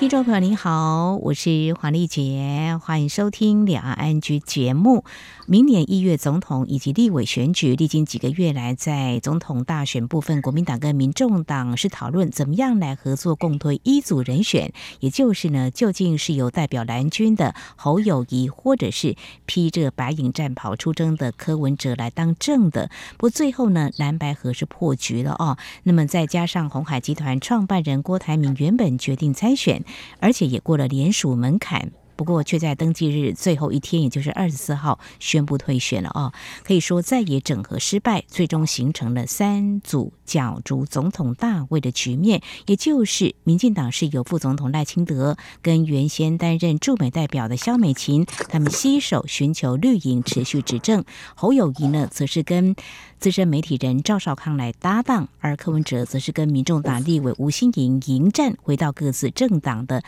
听众朋友您好，我是黄丽杰，欢迎收听《两岸安居》节目。明年一月总统以及立委选举，历经几个月来，在总统大选部分，国民党跟民众党是讨论怎么样来合作共推一组人选，也就是呢，究竟是由代表蓝军的侯友谊，或者是披着白影战袍出征的柯文哲来当政的。不最后呢，蓝白合是破局了哦。那么再加上鸿海集团创办人郭台铭原本决定参选，而且也过了联署门槛。不过，却在登记日最后一天，也就是二十四号宣布退选了哦。可以说再也整合失败，最终形成了三组角逐总统大位的局面。也就是民进党是由副总统赖清德跟原先担任驻美代表的萧美琴，他们携手寻求绿营持续执政。侯友谊呢，则是跟资深媒体人赵少康来搭档，而柯文哲则是跟民众党立委吴欣盈迎战，回到各自政党的。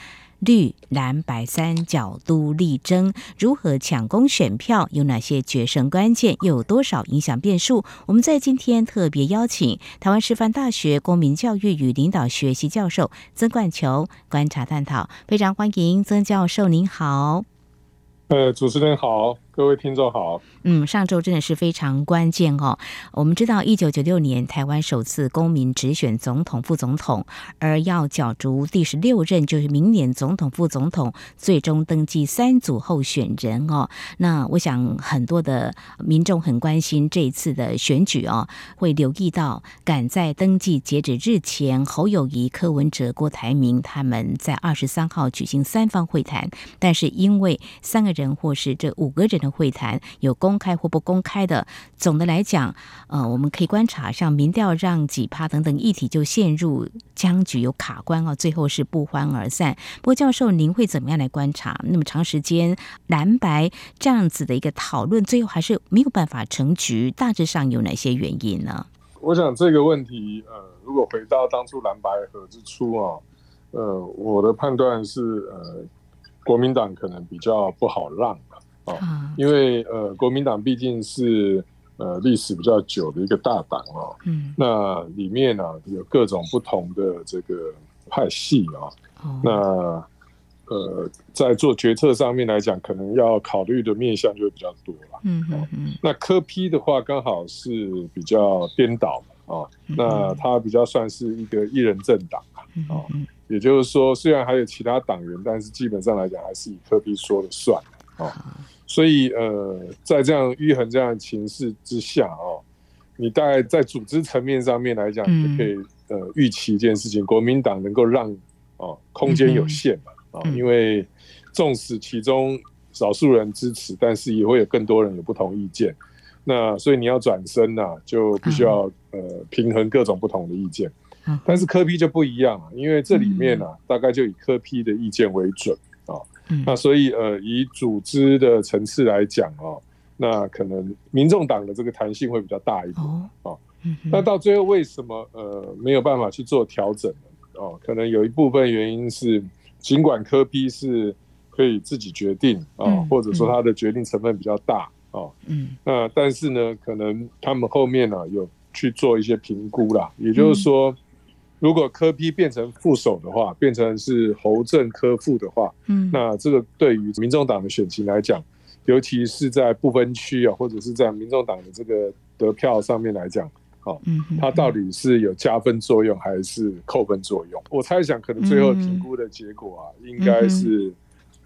绿蓝白三角都力争，如何抢攻选票？有哪些决胜关键？又有多少影响变数？我们在今天特别邀请台湾师范大学公民教育与领导学习教授曾冠球观察探讨，非常欢迎曾教授，您好。呃，主持人好。各位听众好，嗯，上周真的是非常关键哦。我们知道，一九九六年台湾首次公民直选总统、副总统，而要角逐第十六任，就是明年总统、副总统，最终登记三组候选人哦。那我想很多的民众很关心这一次的选举哦，会留意到赶在登记截止日前，侯友谊、柯文哲、郭台铭他们在二十三号举行三方会谈，但是因为三个人或是这五个人。的会谈有公开或不公开的，总的来讲，呃，我们可以观察，像民调让几趴等等议题就陷入僵局，有卡关啊，最后是不欢而散。不过，教授，您会怎么样来观察？那么长时间蓝白这样子的一个讨论，最后还是没有办法成局，大致上有哪些原因呢？我想这个问题，呃，如果回到当初蓝白合之初啊，呃，我的判断是，呃，国民党可能比较不好让。哦，因为呃，国民党毕竟是呃历史比较久的一个大党哦，嗯，那里面呢、啊、有各种不同的这个派系啊，哦、那呃在做决策上面来讲，可能要考虑的面向就会比较多了，嗯嗯嗯。那柯 P 的话刚好是比较颠倒嘛，啊，那他比较算是一个一人政党啊，啊，也就是说虽然还有其他党员，但是基本上来讲还是以柯 P 说了算。哦，所以呃，在这样迂横这样的情势之下哦，你大概在组织层面上面来讲，你可以呃预期一件事情，国民党能够让哦空间有限嘛啊，因为纵使其中少数人支持，但是也会有更多人有不同意见，那所以你要转身呐，就必须要呃平衡各种不同的意见，但是科批就不一样啊，因为这里面呢，大概就以科批的意见为准。那所以呃，以组织的层次来讲哦，那可能民众党的这个弹性会比较大一点哦。那到最后为什么呃没有办法去做调整呢？哦，可能有一部分原因是，尽管科批是可以自己决定啊，或者说他的决定成分比较大哦。嗯。那但是呢，可能他们后面呢有去做一些评估啦，也就是说。如果科批变成副手的话，变成是侯正科副的话，嗯，那这个对于民众党的选情来讲，尤其是在不分区啊，或者是在民众党的这个得票上面来讲，哦，嗯，它到底是有加分作用还是扣分作用？我猜想，可能最后评估的结果啊，应该是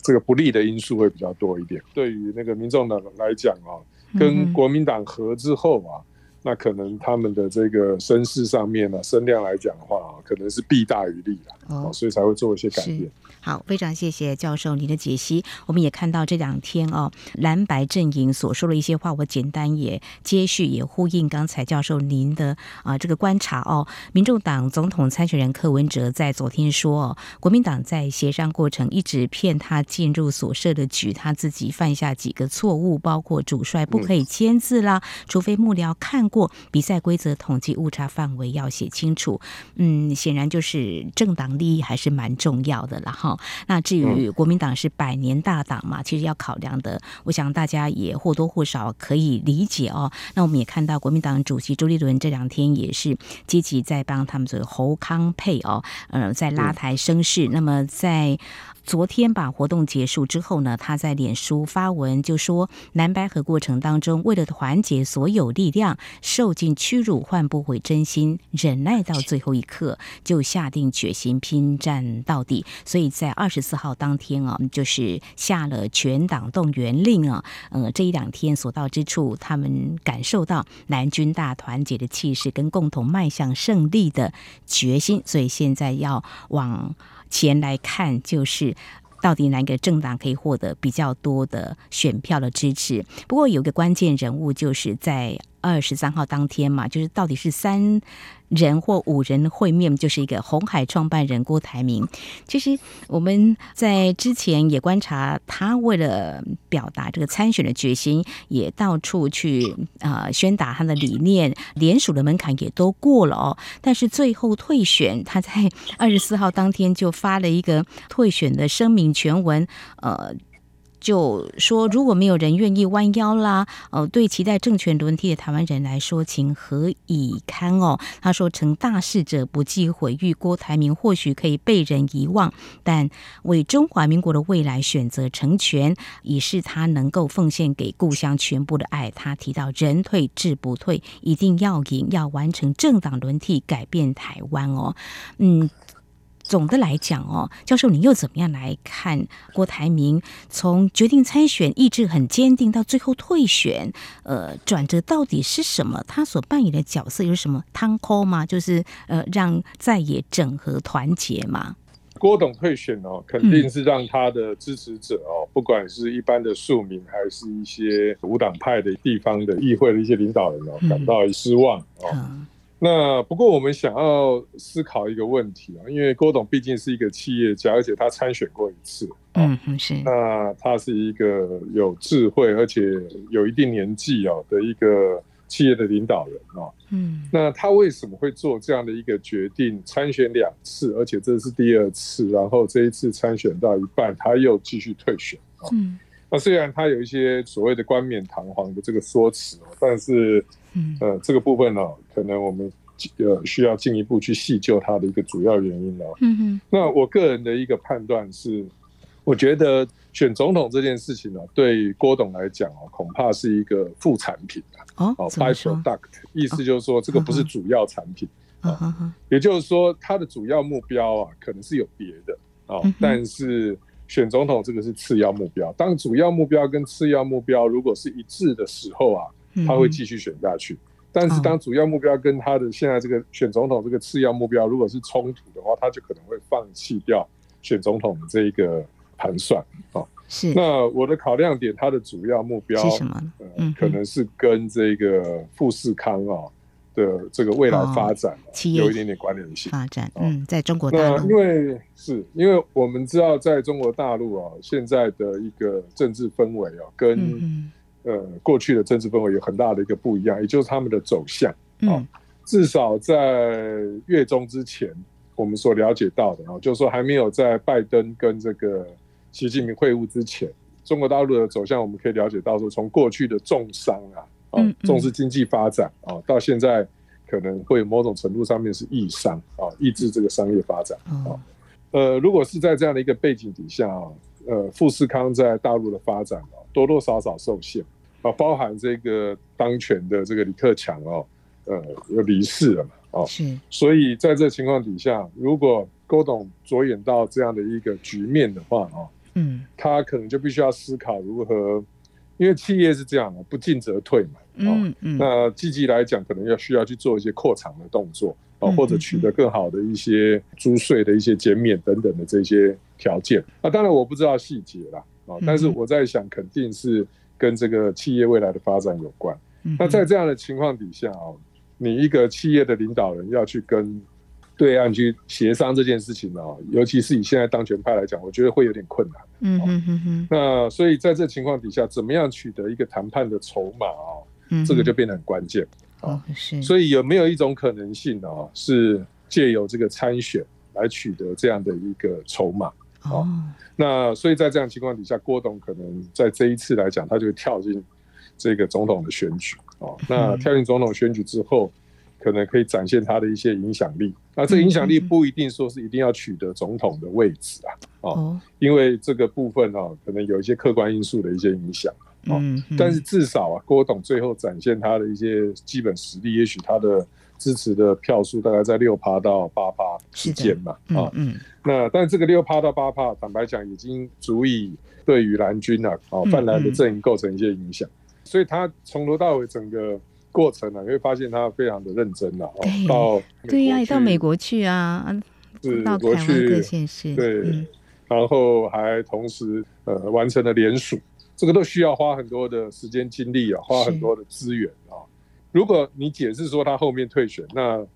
这个不利的因素会比较多一点。对于那个民众党来讲啊，跟国民党合之后啊。那可能他们的这个声势上面呢，声量来讲的话，可能是弊大于利哦，所以才会做一些改变。好，非常谢谢教授您的解析。我们也看到这两天哦，蓝白阵营所说的一些话，我简单也接续，也呼应刚才教授您的啊这个观察哦。民众党总统参选人柯文哲在昨天说哦，国民党在协商过程一直骗他进入所设的局，他自己犯下几个错误，包括主帅不可以签字啦，除非幕僚看过。过比赛规则统计误差范围要写清楚。嗯，显然就是政党利益还是蛮重要的了哈。那至于国民党是百年大党嘛，其实要考量的，我想大家也或多或少可以理解哦。那我们也看到国民党主席朱立伦这两天也是积极在帮他们所谓侯康配哦，呃，在拉抬声势。那么在昨天把活动结束之后呢，他在脸书发文就说，蓝白河过程当中，为了团结所有力量，受尽屈辱换不回真心，忍耐到最后一刻，就下定决心拼战到底。所以在二十四号当天啊，就是下了全党动员令啊。呃，这一两天所到之处，他们感受到蓝军大团结的气势跟共同迈向胜利的决心。所以现在要往前来看，就是到底哪个政党可以获得比较多的选票的支持？不过有个关键人物，就是在。二十三号当天嘛，就是到底是三人或五人会面，就是一个红海创办人郭台铭。其实我们在之前也观察，他为了表达这个参选的决心，也到处去啊、呃、宣达他的理念，联署的门槛也都过了哦。但是最后退选，他在二十四号当天就发了一个退选的声明全文，呃。就说如果没有人愿意弯腰啦，呃，对期待政权轮替的台湾人来说，情何以堪哦？他说：“成大事者不计毁誉，郭台铭或许可以被人遗忘，但为中华民国的未来选择成全，已是他能够奉献给故乡全部的爱。”他提到：“人退志不退，一定要赢，要完成政党轮替，改变台湾哦。”嗯。总的来讲哦，教授，你又怎么样来看郭台铭从决定参选、意志很坚定到最后退选？呃，转折到底是什么？他所扮演的角色有什么汤扣吗？就是呃，让在野整合团结吗？郭董退选哦，肯定是让他的支持者哦，嗯、不管是一般的庶民，还是一些无党派的地方的议会的一些领导人哦，感到失望哦。嗯嗯那不过我们想要思考一个问题啊，因为郭董毕竟是一个企业家，而且他参选过一次，嗯嗯是。那他是一个有智慧而且有一定年纪哦的一个企业的领导人啊，嗯。那他为什么会做这样的一个决定？参选两次，而且这是第二次，然后这一次参选到一半，他又继续退选啊。嗯。那虽然他有一些所谓的冠冕堂皇的这个说辞哦，但是。嗯，呃，这个部分呢、哦，可能我们呃需要进一步去细究它的一个主要原因哦。嗯哼。那我个人的一个判断是，我觉得选总统这件事情呢、哦，对郭董来讲哦，恐怕是一个副产品哦，哦，byproduct，意思就是说这个不是主要产品啊。也就是说，它的主要目标啊，可能是有别的啊、哦，但是选总统这个是次要目标。当主要目标跟次要目标如果是一致的时候啊。他会继续选下去，但是当主要目标跟他的现在这个选总统这个次要目标如果是冲突的话，他就可能会放弃掉选总统的这一个盘算啊。是。那我的考量点，他的主要目标是什么？呃，可能是跟这个富士康啊的这个未来发展有一点点关联性。发展，嗯，在中国大陆，因为是因为我们知道，在中国大陆啊，现在的一个政治氛围啊，跟呃，过去的政治氛围有很大的一个不一样，也就是他们的走向啊、嗯。至少在月中之前，我们所了解到的啊，就是说还没有在拜登跟这个习近平会晤之前，中国大陆的走向，我们可以了解到说，从过去的重伤啊，啊，重视经济发展啊，到现在可能会某种程度上面是抑商啊，抑制这个商业发展啊。呃，如果是在这样的一个背景底下啊，呃，富士康在大陆的发展啊，多多少少受限。啊，包含这个当权的这个李克强哦，呃，又离世了嘛，哦，是，所以在这情况底下，如果郭董着眼到这样的一个局面的话，哦，嗯，他可能就必须要思考如何，因为企业是这样的，不进则退嘛，嗯嗯，那积极来讲，可能要需要去做一些扩厂的动作，哦，或者取得更好的一些租税的一些减免等等的这些条件。那当然我不知道细节啦，啊，但是我在想，肯定是。跟这个企业未来的发展有关。那在这样的情况底下哦，你一个企业的领导人要去跟对岸去协商这件事情哦，尤其是以现在当权派来讲，我觉得会有点困难。嗯嗯嗯嗯。那所以在这情况底下，怎么样取得一个谈判的筹码哦？这个就变得很关键。哦，是。所以有没有一种可能性啊，是借由这个参选来取得这样的一个筹码？哦，那所以在这样情况底下，郭董可能在这一次来讲，他就跳进这个总统的选举。哦，那跳进总统选举之后，可能可以展现他的一些影响力。那这影响力不一定说是一定要取得总统的位置啊。哦，因为这个部分哦，可能有一些客观因素的一些影响。哦，但是至少啊，郭董最后展现他的一些基本实力，也许他的支持的票数大概在六趴到八趴之间嘛。啊，嗯，那但是这个六趴到八趴，坦白讲，已经足以对于蓝军啊，哦，泛蓝的阵营构成一些影响。所以他从头到尾整个过程呢、啊，你会发现他非常的认真了、啊。到对呀，到美国去啊，是到台湾各县市，对，嗯、然后还同时呃完成了联署，这个都需要花很多的时间精力啊，花很多的资源啊。如果你解释说他后面退选，那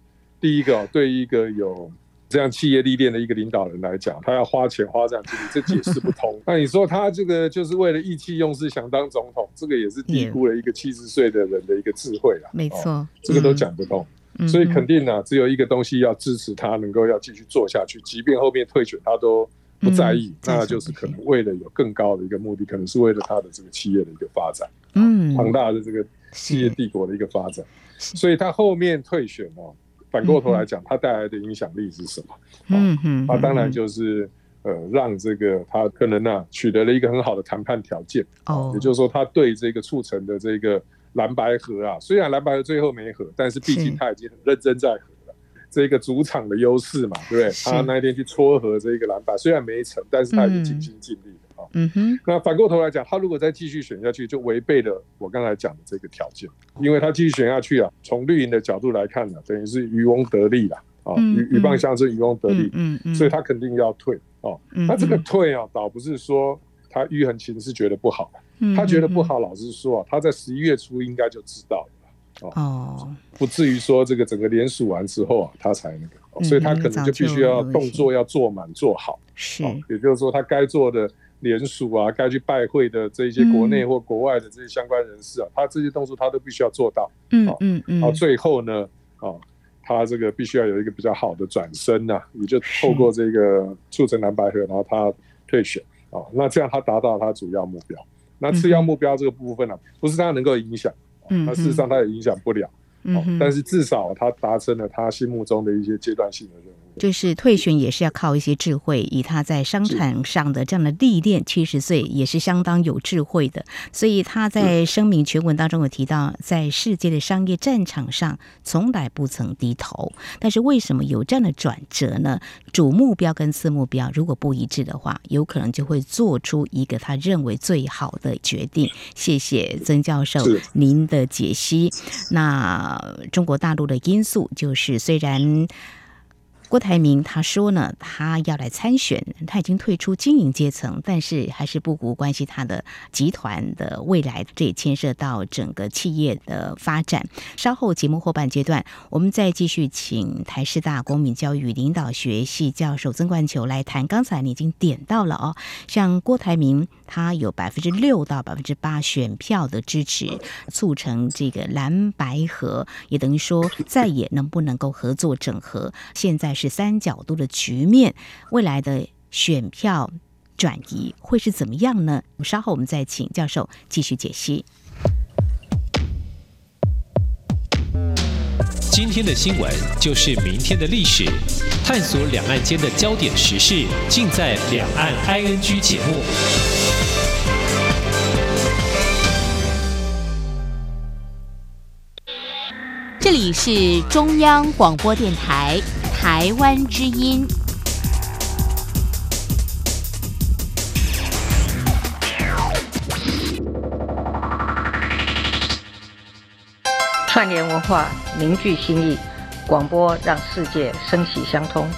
第一个、啊、对一个有。这样企业历练的一个领导人来讲，他要花钱花这样精力，这解释不通。那你说他这个就是为了意气用事，想当总统，这个也是低估了一个七十岁的人的一个智慧了。没错、哦，这个都讲不通。嗯、所以肯定呢、啊，只有一个东西要支持他，能够要继续做下去，即便后面退选，他都不在意。嗯、那就是可能为了有更高的一个目的，可能是为了他的这个企业的一个发展，嗯，庞大的这个企业帝国的一个发展。所以他后面退选哦。反过头来讲，他带来的影响力是什么？嗯嗯，他当然就是呃，让这个他可能呢、啊、取得了一个很好的谈判条件。哦，也就是说，他对这个促成的这个蓝白合啊，虽然蓝白合最后没合，但是毕竟他已经很认真在合了。这个主场的优势嘛，对不对？他那天去撮合这个蓝白，虽然没成，但是他已经尽心尽力了。嗯哼，那反过头来讲，他如果再继续选下去，就违背了我刚才讲的这个条件，因为他继续选下去啊，从绿营的角度来看呢、啊，等于是渔翁得利啦啊，鱼鱼蚌相争，渔翁得利，嗯嗯，所以他肯定要退哦。那这个退啊，倒不是说他于恒琴是觉得不好，他觉得不好，老实说啊，他在十一月初应该就知道了哦，不至于说这个整个联署完之后啊，他才那个，所以他可能就必须要动作要做满做好，是，也就是说他该做的。联署啊，该去拜会的这一些国内或国外的这些相关人士啊，嗯、他这些动作他都必须要做到。嗯嗯嗯。然后最后呢，啊，他这个必须要有一个比较好的转身呐、啊，也就透过这个促成蓝白合，然后他退选啊，那这样他达到他主要目标。那次要目标这个部分呢、啊，不是他能够影响，那事实上他也影响不了。嗯，但是至少他达成了他心目中的一些阶段性的任务。就是退选也是要靠一些智慧，以他在商场上的这样的历练，七十岁也是相当有智慧的。所以他在声明全文当中有提到，在世界的商业战场上从来不曾低头。但是为什么有这样的转折呢？主目标跟次目标如果不一致的话，有可能就会做出一个他认为最好的决定。谢谢曾教授您的解析。那中国大陆的因素就是虽然。郭台铭他说呢，他要来参选，他已经退出经营阶层，但是还是不无关系他的集团的未来，这也牵涉到整个企业的发展。稍后节目后半阶段，我们再继续请台师大公民教育领导学系教授曾冠球来谈。刚才你已经点到了哦，像郭台铭他有百分之六到百分之八选票的支持，促成这个蓝白合，也等于说再也能不能够合作整合，现在。是三角度的局面，未来的选票转移会是怎么样呢？稍后我们再请教授继续解析。今天的新闻就是明天的历史，探索两岸间的焦点时事，尽在《两岸 ING》节目。这里是中央广播电台。台湾之音。串联文化，凝聚心意，广播让世界声息相通。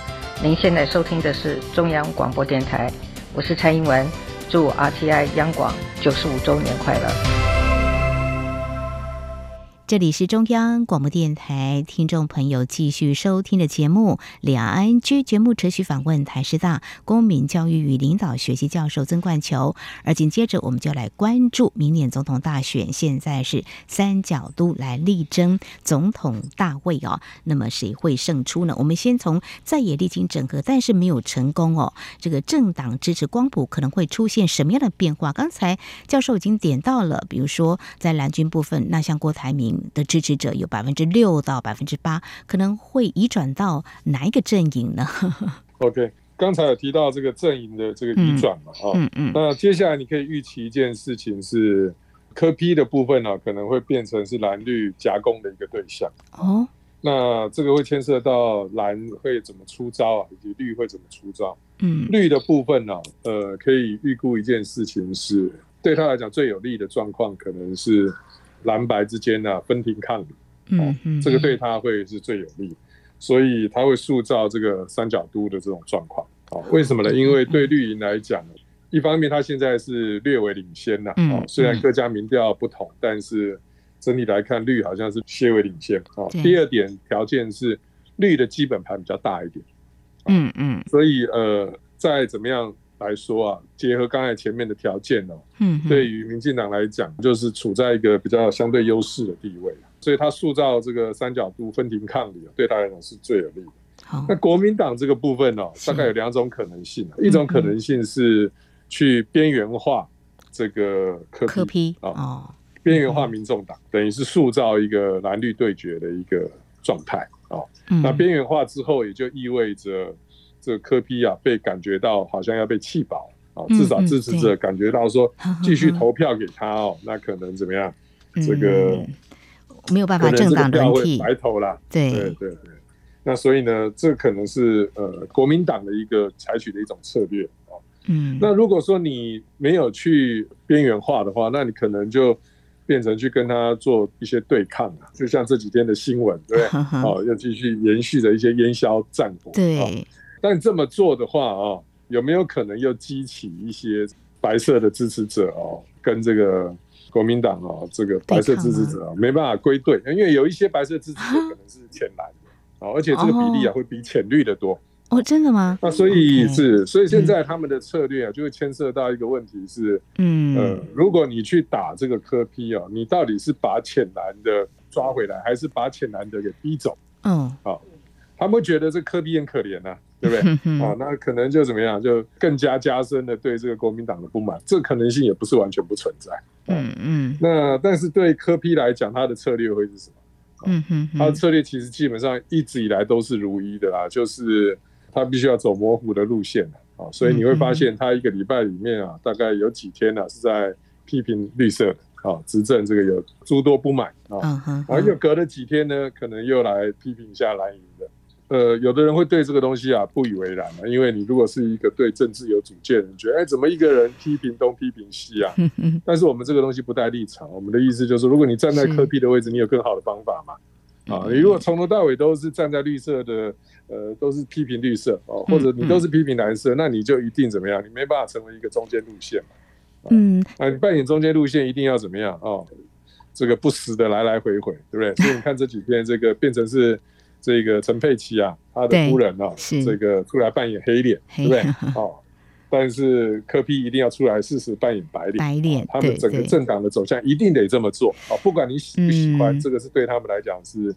您现在收听的是中央广播电台，我是蔡英文，祝 RTI 央广九十五周年快乐。这里是中央广播电台听众朋友继续收听的节目《两岸居》节目，持续访问台师大公民教育与领导学习教授曾冠球。而紧接着，我们就来关注明年总统大选，现在是三角都来力争总统大位哦。那么谁会胜出呢？我们先从在野历经整合，但是没有成功哦。这个政党支持光谱可能会出现什么样的变化？刚才教授已经点到了，比如说在蓝军部分，那像郭台铭。的支持者有百分之六到百分之八，可能会移转到哪一个阵营呢？OK，刚才有提到这个阵营的这个移转嘛，哈、嗯，嗯嗯，那接下来你可以预期一件事情是，柯 P 的部分呢、啊，可能会变成是蓝绿夹攻的一个对象哦。那这个会牵涉到蓝会怎么出招啊，以及绿会怎么出招。嗯，绿的部分呢、啊，呃，可以预估一件事情是，对他来讲最有利的状况可能是。蓝白之间呢、啊，分庭抗礼，嗯嗯，这个对他会是最有利，所以他会塑造这个三角都的这种状况。哦，为什么呢？因为对绿营来讲，一方面他现在是略微领先呐，哦，虽然各家民调不同，但是整体来看，绿好像是些微领先。哦，第二点条件是绿的基本盘比较大一点，嗯嗯，所以呃，在怎么样。来说啊，结合刚才前面的条件哦，嗯，对于民进党来讲，就是处在一个比较相对优势的地位，所以他塑造这个三角度分庭抗礼，对他来讲是最有利的。好，那国民党这个部分哦，大概有两种可能性，一种可能性是去边缘化这个科批啊，边缘化民众党，等于是塑造一个蓝绿对决的一个状态啊。那边缘化之后，也就意味着。这个柯 P 啊，被感觉到好像要被气饱啊，至少支持者感觉到说，继续投票给他哦，那可能怎么样？这个没有办法政党轮替，白投了。对对对，那所以呢，这可能是呃国民党的一个采取的一种策略啊。嗯，那如果说你没有去边缘化的话，那你可能就变成去跟他做一些对抗啊，就像这几天的新闻，对不对？哦，要继续延续着一些烟消战火。对。但这么做的话啊，有没有可能又激起一些白色的支持者哦，跟这个国民党哦，这个白色支持者没办法归队，因为有一些白色支持者可能是浅蓝的，而且这个比例啊会比浅绿的多。哦，真的吗？那所以是，所以现在他们的策略啊，就会牵涉到一个问题是，嗯呃，如果你去打这个科批啊，你到底是把浅蓝的抓回来，还是把浅蓝的给逼走？嗯，好，他们会觉得这科批很可怜呐。对不对？啊，那可能就怎么样，就更加加深了对这个国民党的不满，这可能性也不是完全不存在。嗯嗯。那但是对柯批来讲，他的策略会是什么？嗯哼。他的策略其实基本上一直以来都是如一的啦，就是他必须要走模糊的路线啊。所以你会发现，他一个礼拜里面啊，大概有几天呢是在批评绿色的啊，执政这个有诸多不满啊。然后又隔了几天呢，可能又来批评一下蓝营的。呃，有的人会对这个东西啊不以为然啊，因为你如果是一个对政治有主见的人，觉得哎，怎么一个人批评东批评西啊？但是我们这个东西不带立场，我们的意思就是，如果你站在科批的位置，你有更好的方法嘛？啊，你如果从头到尾都是站在绿色的，呃，都是批评绿色哦，或者你都是批评蓝色，那你就一定怎么样？你没办法成为一个中间路线嘛？嗯，啊，你扮演中间路线一定要怎么样？哦，这个不时的来来回回，对不对？所以你看这几天这个变成是。这个陈佩琪啊，他的夫人啊，这个出来扮演黑脸，对不对？哦，但是柯批一定要出来试试扮演白脸，白脸，他们整个政党的走向一定得这么做啊！不管你喜不喜欢，这个是对他们来讲是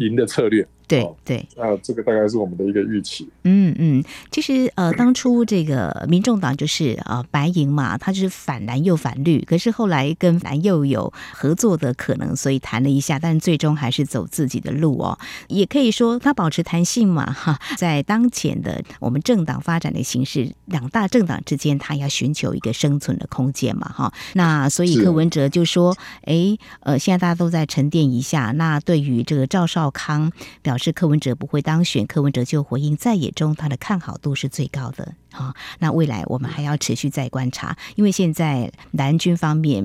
赢的策略。对对，啊，这个大概是我们的一个预期。嗯嗯，其实呃，当初这个民众党就是呃白银嘛，他就是反蓝又反绿，可是后来跟蓝又有合作的可能，所以谈了一下，但最终还是走自己的路哦。也可以说他保持弹性嘛，哈，在当前的我们政党发展的形势，两大政党之间，他要寻求一个生存的空间嘛，哈。那所以柯文哲就说，哎，呃，现在大家都在沉淀一下。那对于这个赵少康表。是柯文哲不会当选，柯文哲就回应，在野中他的看好度是最高的。啊。那未来我们还要持续再观察，因为现在蓝军方面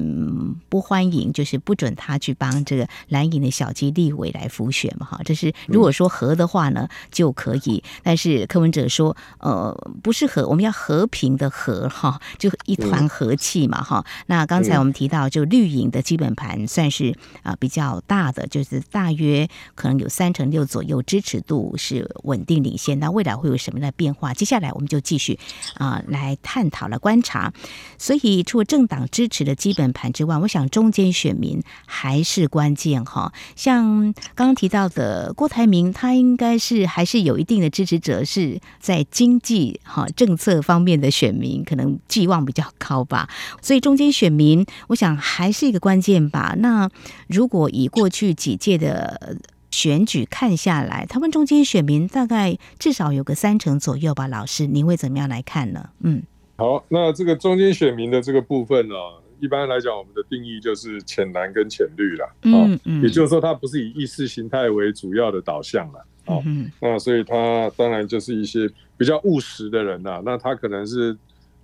不欢迎，就是不准他去帮这个蓝营的小鸡立委来辅选嘛，哈。这是如果说和的话呢，就可以。但是柯文哲说，呃，不是和，我们要和平的和哈，就一团和气嘛，哈。那刚才我们提到，就绿营的基本盘算是啊比较大的，就是大约可能有三成六左右支持度是稳定领先。那未来会有什么样的变化？接下来我们就继续啊来探讨了观察。所以除了政党支持的基本盘之外，我想中间选民还是关键哈。像刚刚提到的郭台铭，他应该是还是有一定的支持者是在经济哈政策方面的选民，可能寄望比较高吧。所以中间选民，我想还是一个关键吧。那如果以过去几届的选举看下来，他们中间选民大概至少有个三成左右吧。老师，您会怎么样来看呢？嗯，好，那这个中间选民的这个部分呢，一般来讲，我们的定义就是浅蓝跟浅绿啦。嗯嗯，也就是说，它不是以意识形态为主要的导向了。哦，那所以他当然就是一些比较务实的人呐。那他可能是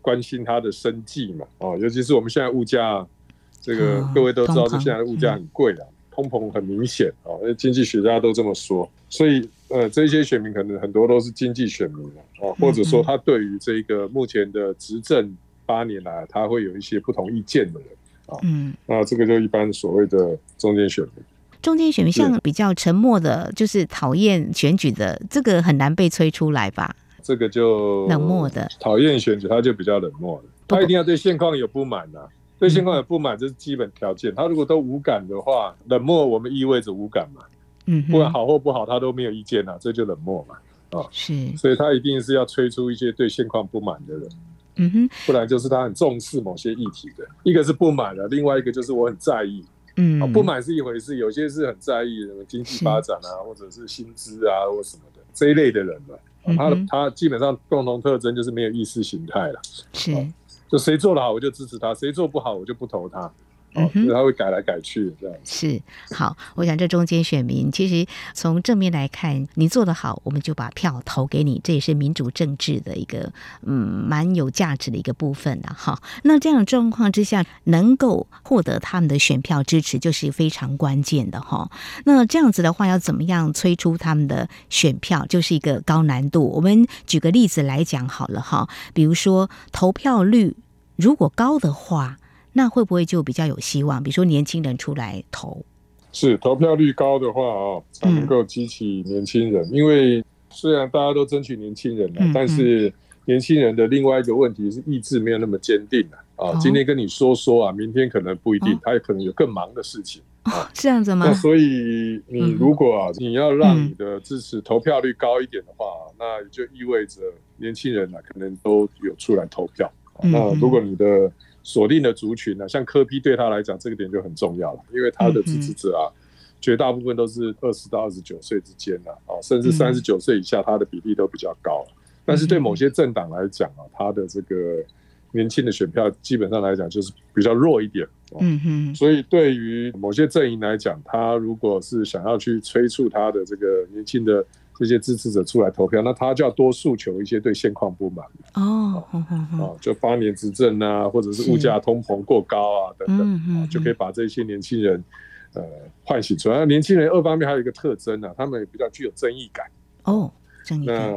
关心他的生计嘛。哦，尤其是我们现在物价，这个各位都知道，这现在的物价很贵的，通膨很明显啊。因为经济学家都这么说，所以呃，这些选民可能很多都是经济选民啊，或者说他对于这个目前的执政八年来，他会有一些不同意见的人啊。嗯，那这个就一般所谓的中间选民。中间选民像比较沉默的，就是讨厌选举的，这个很难被催出来吧？这个就冷漠的，讨厌选举，他就比较冷漠的，他一定要对现况有不满呐、啊，对现况有不满这是基本条件。他如果都无感的话，冷漠我们意味着无感嘛，嗯，不管好或不好，他都没有意见呐、啊，这就冷漠嘛，啊，是，所以他一定是要催出一些对现况不满的人，嗯哼，不然就是他很重视某些议题的，一个是不满的，另外一个就是我很在意。嗯，不满是一回事，有些是很在意什么经济发展啊，或者是薪资啊，或什么的这一类的人嘛。他他基本上共同特征就是没有意识形态了。是，就谁做的好我就支持他，谁做不好我就不投他。哦，所以他会改来改去这样。是，好，我想这中间选民其实从正面来看，你做得好，我们就把票投给你，这也是民主政治的一个嗯蛮有价值的一个部分了哈。那这样的状况之下，能够获得他们的选票支持，就是非常关键的哈。那这样子的话，要怎么样催出他们的选票，就是一个高难度。我们举个例子来讲好了哈，比如说投票率如果高的话。那会不会就比较有希望？比如说年轻人出来投，是投票率高的话啊，才能够激起年轻人。嗯、因为虽然大家都争取年轻人了，嗯嗯，但是年轻人的另外一个问题是意志没有那么坚定啊。哦、今天跟你说说啊，明天可能不一定，哦、他也可能有更忙的事情。哦，这样子吗？那所以你如果啊，你要让你的支持投票率高一点的话，嗯、那也就意味着年轻人啊，可能都有出来投票。嗯、那如果你的锁定的族群呢、啊，像科批对他来讲，这个点就很重要了，因为他的支持者啊，嗯、绝大部分都是二十到二十九岁之间的啊，甚至三十九岁以下，他的比例都比较高。嗯、但是对某些政党来讲啊，他的这个年轻的选票基本上来讲就是比较弱一点。嗯哼。所以对于某些阵营来讲，他如果是想要去催促他的这个年轻的。这些支持者出来投票，那他就要多诉求一些对现况不满哦，哦，就八年执政啊，或者是物价通膨过高啊等等，就可以把这些年轻人呃唤醒出来。年轻人二方面还有一个特征啊，他们也比较具有争议感哦。那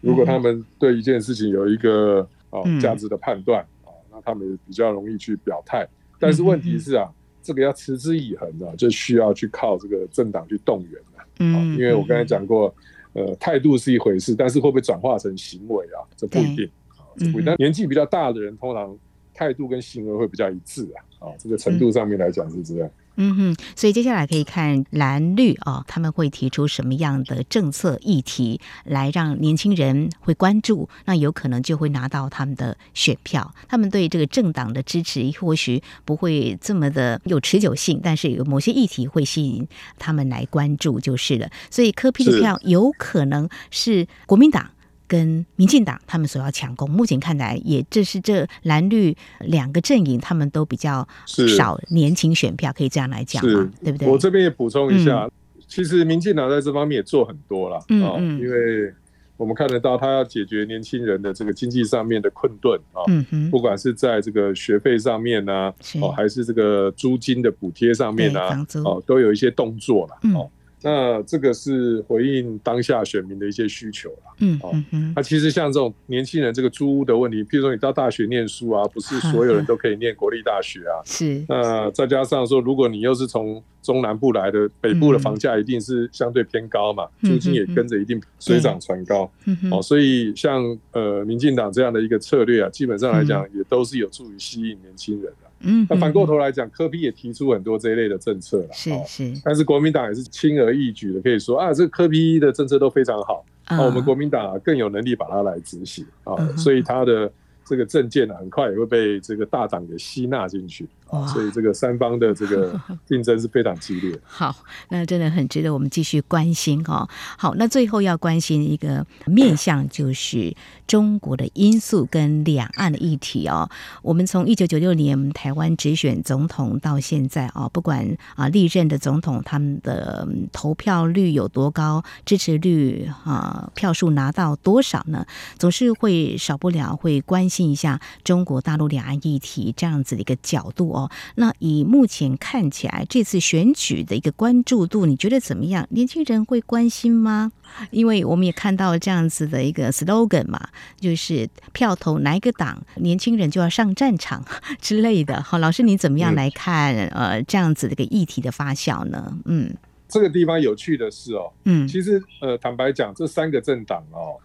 如果他们对一件事情有一个哦价值的判断啊，那他们也比较容易去表态。但是问题是啊，这个要持之以恒的，就需要去靠这个政党去动员了。嗯，因为我刚才讲过。呃，态度是一回事，但是会不会转化成行为啊？这不一定啊，这不一定。但年纪比较大的人，通常态度跟行为会比较一致啊。啊，这个程度上面来讲是这样。嗯嗯哼，所以接下来可以看蓝绿啊，他们会提出什么样的政策议题来让年轻人会关注，那有可能就会拿到他们的选票。他们对这个政党的支持或许不会这么的有持久性，但是有某些议题会吸引他们来关注就是了。所以柯 P 的票有可能是国民党。跟民进党他们所要抢攻，目前看来也这是这蓝绿两个阵营，他们都比较少年轻选票，可以这样来讲嘛？对不对？我这边也补充一下，嗯、其实民进党在这方面也做很多了啊，嗯嗯因为我们看得到，他要解决年轻人的这个经济上面的困顿啊，嗯哼，不管是在这个学费上面呢，哦，还是这个租金的补贴上面呢，哦，都有一些动作了，哦。那这个是回应当下选民的一些需求了，嗯，好，那其实像这种年轻人这个租屋的问题，譬如说你到大学念书啊，不是所有人 都可以念国立大学啊，是，那再加上说，如果你又是从中南部来的，北部的房价一定是相对偏高嘛，租金也跟着一定水涨船高，哦，所以像呃民进党这样的一个策略啊，基本上来讲也都是有助于吸引年轻人的。嗯，那反过头来讲，柯批也提出很多这一类的政策了，是是，但是国民党也是轻而易举的，可以说啊，这个柯批的政策都非常好，啊，我们国民党更有能力把它来执行啊，所以他的这个政见呢，很快也会被这个大党给吸纳进去。所以这个三方的这个 竞争是非常激烈。好，那真的很值得我们继续关心哦。好，那最后要关心一个面向，就是中国的因素跟两岸的议题哦。我们从一九九六年台湾直选总统到现在啊，不管啊历任的总统他们的投票率有多高，支持率啊票数拿到多少呢？总是会少不了会关心一下中国大陆两岸议题这样子的一个角度哦。那以目前看起来，这次选举的一个关注度，你觉得怎么样？年轻人会关心吗？因为我们也看到这样子的一个 slogan 嘛，就是票投哪一个党，年轻人就要上战场 之类的。好，老师你怎么样来看？呃，这样子的一个议题的发酵呢？嗯，这个地方有趣的是哦，嗯，其实呃，坦白讲，这三个政党哦。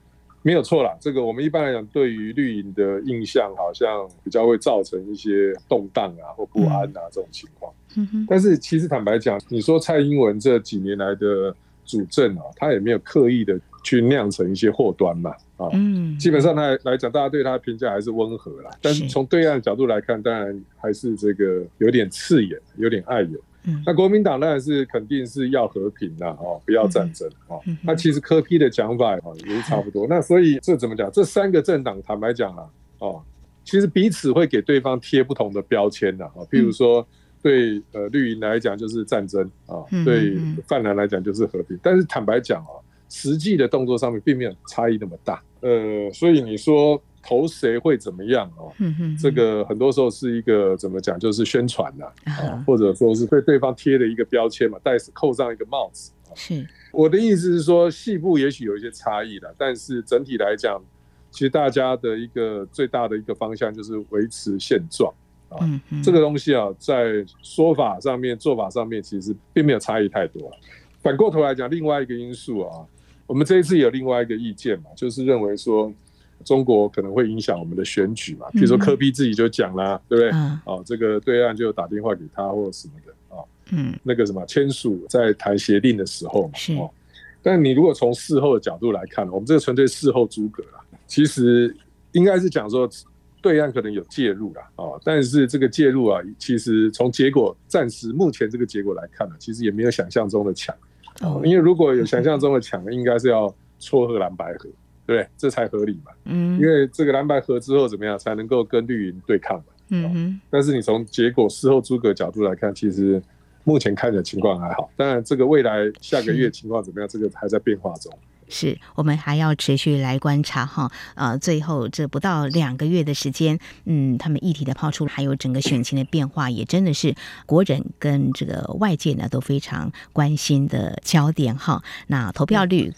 没有错啦，这个我们一般来讲，对于绿营的印象好像比较会造成一些动荡啊或不安啊这种情况。嗯、但是其实坦白讲，你说蔡英文这几年来的主政啊，他也没有刻意的去酿成一些祸端嘛啊。嗯，基本上他来讲，大家对他的评价还是温和啦。但是从对岸的角度来看，当然还是这个有点刺眼，有点碍眼。那国民党当然是肯定是要和平的哦，不要战争哦。那其实柯 P 的讲法哦也是差不多。那所以这怎么讲？这三个政党坦白讲啊，哦，其实彼此会给对方贴不同的标签的啊。譬如说对呃绿营来讲就是战争啊，对泛蓝来讲就是和平。但是坦白讲啊，实际的动作上面并没有差异那么大。呃，所以你说。投谁会怎么样哦？这个很多时候是一个怎么讲，就是宣传呐，啊，或者说是被对方贴的一个标签嘛，戴扣上一个帽子。是，我的意思是说，细部也许有一些差异的，但是整体来讲，其实大家的一个最大的一个方向就是维持现状啊。这个东西啊，在说法上面、做法上面，其实并没有差异太多。反过头来讲，另外一个因素啊，我们这一次有另外一个意见嘛，就是认为说。中国可能会影响我们的选举嘛？比如说科比自己就讲啦，嗯、对不对？嗯、哦，这个对岸就打电话给他或者什么的啊，哦、嗯，那个什么签署在谈协定的时候嘛，是哦。但你如果从事后的角度来看，我们这个纯粹事后诸葛啦，其实应该是讲说对岸可能有介入啦，啊、哦，但是这个介入啊，其实从结果暂时目前这个结果来看呢，其实也没有想象中的强，哦，因为如果有想象中的强，应该是要撮合蓝白合。对，这才合理嘛。嗯，因为这个蓝白合之后怎么样才能够跟绿营对抗嘛？嗯哼。但是你从结果事后诸葛角度来看，其实目前看的情况还好。当然，这个未来下个月情况怎么样，是这个还在变化中。是我们还要持续来观察哈。呃，最后这不到两个月的时间，嗯，他们议题的抛出，还有整个选情的变化，也真的是国人跟这个外界呢都非常关心的焦点哈。那投票率。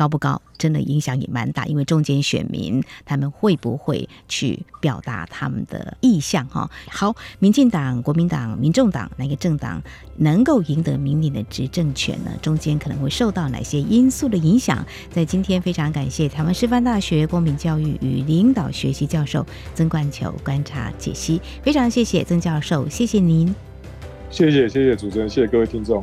高不高，真的影响也蛮大，因为中间选民他们会不会去表达他们的意向？哈，好，民进党、国民党、民众党哪个政党能够赢得明年的执政权呢？中间可能会受到哪些因素的影响？在今天非常感谢台湾师范大学公民教育与领导学习教授曾冠球观察解析，非常谢谢曾教授，谢谢您，谢谢谢谢主持人，谢谢各位听众。